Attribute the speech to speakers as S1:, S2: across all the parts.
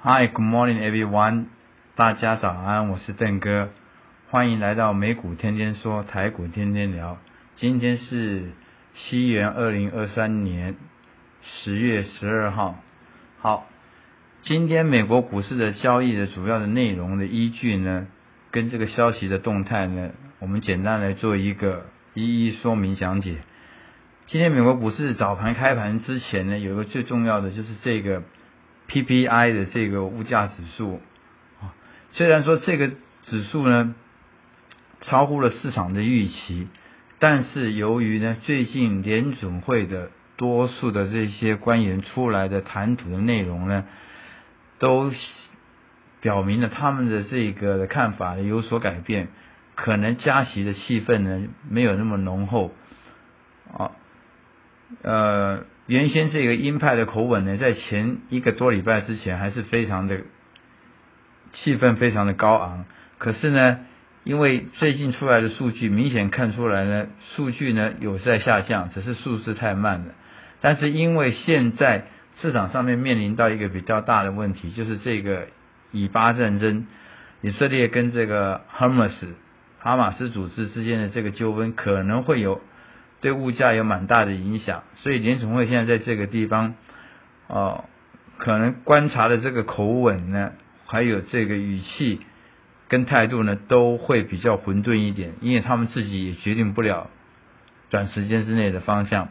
S1: Hi, good morning, everyone. 大家早安，我是邓哥，欢迎来到美股天天说，台股天天聊。今天是西元二零二三年十月十二号。好，今天美国股市的交易的主要的内容的依据呢，跟这个消息的动态呢，我们简单来做一个一一说明讲解。今天美国股市早盘开盘之前呢，有个最重要的就是这个 PPI 的这个物价指数啊，虽然说这个指数呢超乎了市场的预期，但是由于呢最近联准会的多数的这些官员出来的谈吐的内容呢，都表明了他们的这个看法有所改变，可能加息的气氛呢没有那么浓厚啊。呃，原先这个鹰派的口吻呢，在前一个多礼拜之前还是非常的气氛非常的高昂。可是呢，因为最近出来的数据明显看出来呢，数据呢有在下降，只是数字太慢了。但是因为现在市场上面面临到一个比较大的问题，就是这个以巴战争，以色列跟这个哈马斯哈马斯组织之间的这个纠纷可能会有。对物价有蛮大的影响，所以联总会现在在这个地方，哦，可能观察的这个口吻呢，还有这个语气跟态度呢，都会比较混沌一点，因为他们自己也决定不了短时间之内的方向，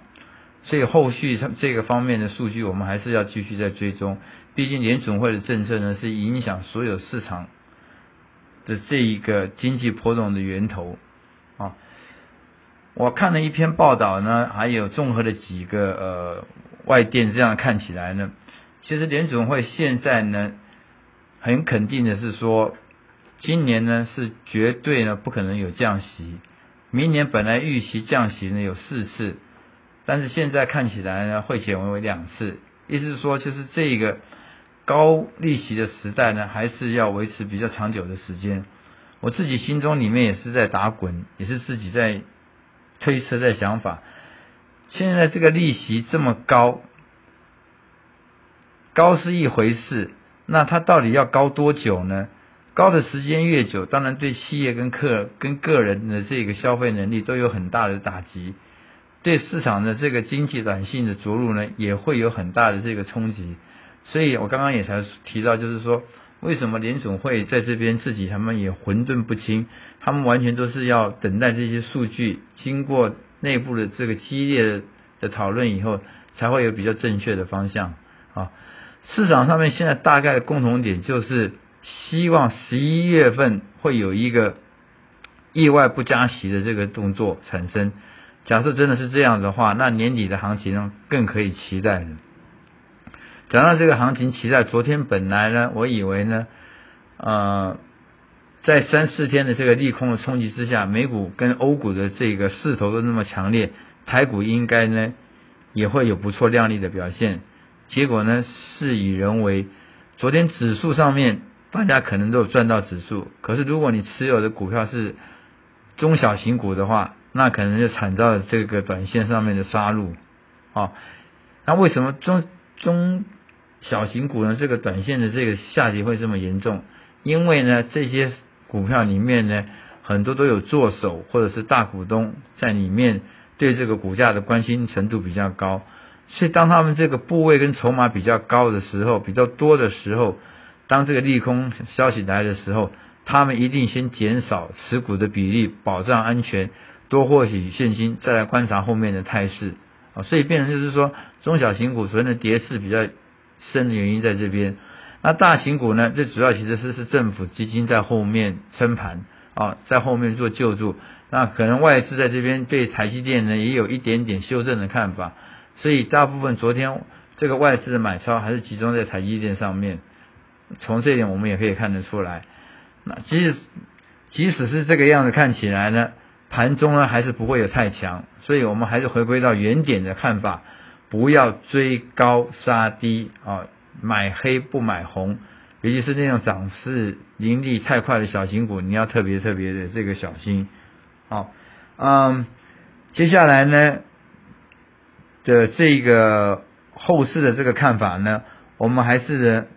S1: 所以后续这个方面的数据，我们还是要继续在追踪。毕竟联总会的政策呢，是影响所有市场的这一个经济波动的源头啊。我看了一篇报道呢，还有综合的几个呃外电，这样看起来呢，其实联总会现在呢，很肯定的是说，今年呢是绝对呢不可能有降息，明年本来预期降息呢有四次，但是现在看起来呢会减为两次，意思是说就是这个高利息的时代呢还是要维持比较长久的时间。我自己心中里面也是在打滚，也是自己在。推测的想法，现在这个利息这么高，高是一回事，那它到底要高多久呢？高的时间越久，当然对企业跟客跟个人的这个消费能力都有很大的打击，对市场的这个经济软性的着陆呢，也会有很大的这个冲击。所以我刚刚也才提到，就是说。为什么联总会在这边自己他们也混沌不清？他们完全都是要等待这些数据经过内部的这个激烈的讨论以后，才会有比较正确的方向啊。市场上面现在大概的共同点就是希望十一月份会有一个意外不加息的这个动作产生。假设真的是这样的话，那年底的行情更可以期待了。讲到这个行情期待，昨天本来呢，我以为呢，呃，在三四天的这个利空的冲击之下，美股跟欧股的这个势头都那么强烈，台股应该呢也会有不错亮丽的表现。结果呢，事与人为，昨天指数上面大家可能都有赚到指数，可是如果你持有的股票是中小型股的话，那可能就惨遭了这个短线上面的杀戮啊。那为什么中中小型股呢，这个短线的这个下跌会这么严重，因为呢，这些股票里面呢，很多都有做手或者是大股东在里面，对这个股价的关心程度比较高，所以当他们这个部位跟筹码比较高的时候，比较多的时候，当这个利空消息来的时候，他们一定先减少持股的比例，保障安全，多获取现金，再来观察后面的态势啊，所以变成就是说，中小型股昨天的跌势比较。深的原因在这边，那大型股呢？最主要其实是是政府基金在后面撑盘啊，在后面做救助。那可能外资在这边对台积电呢也有一点点修正的看法，所以大部分昨天这个外资的买超还是集中在台积电上面。从这一点我们也可以看得出来。那即使即使是这个样子看起来呢，盘中呢还是不会有太强，所以我们还是回归到原点的看法，不要追高杀低啊，买黑不买红，尤其是那种涨势盈利太快的小型股，你要特别特别的这个小心。好，嗯，接下来呢的这个后市的这个看法呢，我们还是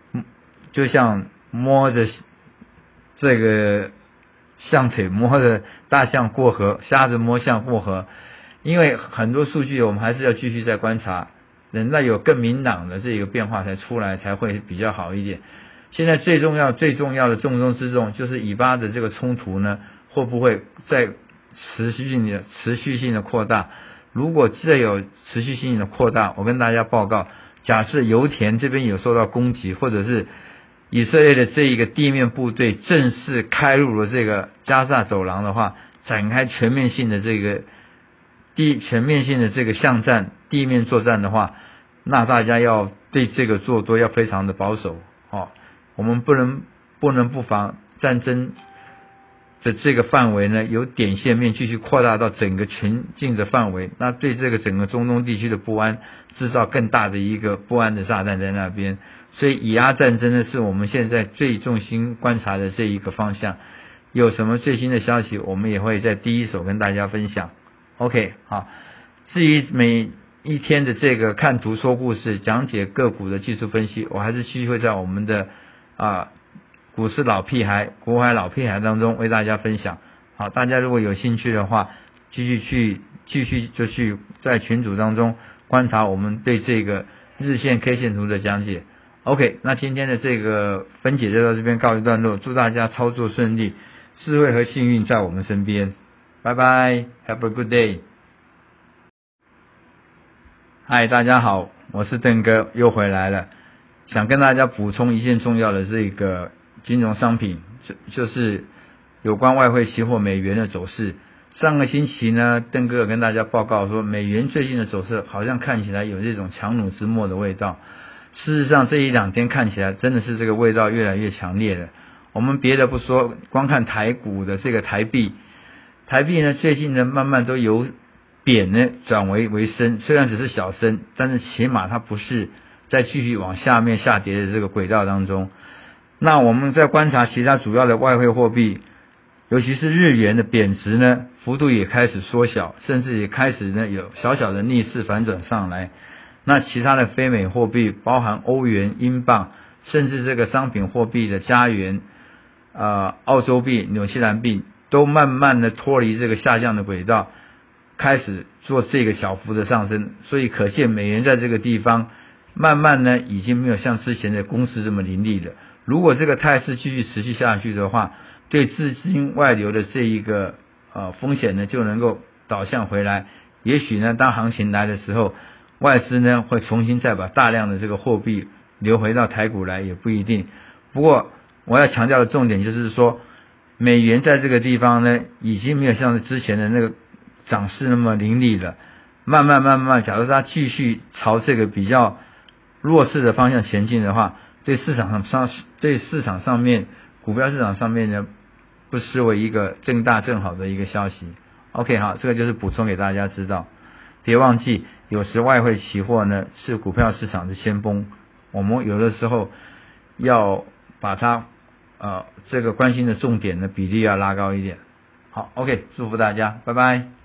S1: 就像摸着。这个象腿摸着大象过河，瞎子摸象过河。因为很多数据我们还是要继续再观察，等到有更明朗的这个变化才出来，才会比较好一点。现在最重要、最重要的重中之重就是以巴的这个冲突呢，会不会再持续性的、持续性的扩大？如果再有持续性的扩大，我跟大家报告，假设油田这边有受到攻击，或者是。以色列的这一个地面部队正式开入了这个加萨走廊的话，展开全面性的这个地全面性的这个巷战地面作战的话，那大家要对这个做多要非常的保守哦。我们不能不能不防战争的这个范围呢，由点线面继续扩大到整个全境的范围，那对这个整个中东地区的不安制造更大的一个不安的炸弹在那边。所以以阿战争呢，是我们现在最重心观察的这一个方向。有什么最新的消息，我们也会在第一手跟大家分享。OK，好。至于每一天的这个看图说故事、讲解个股的技术分析，我还是继续会在我们的啊股市老屁孩、股海老屁孩当中为大家分享。好，大家如果有兴趣的话，继续去继续就去在群组当中观察我们对这个日线 K 线图的讲解。OK，那今天的这个分解就到这边告一段落，祝大家操作顺利，智慧和幸运在我们身边，拜拜，Have a good day。嗨，大家好，我是邓哥，又回来了，想跟大家补充一件重要的这个金融商品，就就是有关外汇期货美元的走势。上个星期呢，邓哥跟大家报告说，美元最近的走势好像看起来有这种强弩之末的味道。事实上，这一两天看起来真的是这个味道越来越强烈了。我们别的不说，光看台股的这个台币，台币呢最近呢慢慢都由贬呢转为为升，虽然只是小升，但是起码它不是再继续往下面下跌的这个轨道当中。那我们在观察其他主要的外汇货币，尤其是日元的贬值呢，幅度也开始缩小，甚至也开始呢有小小的逆势反转上来。那其他的非美货币，包含欧元、英镑，甚至这个商品货币的加元、呃澳洲币、纽西兰币，都慢慢的脱离这个下降的轨道，开始做这个小幅的上升。所以可见美元在这个地方，慢慢呢已经没有像之前的攻势这么凌厉了。如果这个态势继续持续下去的话，对资金外流的这一个呃风险呢就能够导向回来。也许呢，当行情来的时候。外资呢会重新再把大量的这个货币流回到台股来，也不一定。不过我要强调的重点就是说，美元在这个地方呢，已经没有像之前的那个涨势那么凌厉了。慢慢慢慢，假如它继续朝这个比较弱势的方向前进的话，对市场上上对市场上面股票市场上面呢，不失为一个正大正好的一个消息。OK，好，这个就是补充给大家知道。别忘记，有时外汇期货呢是股票市场的先锋，我们有的时候要把它呃这个关心的重点的比例要拉高一点。好，OK，祝福大家，拜拜。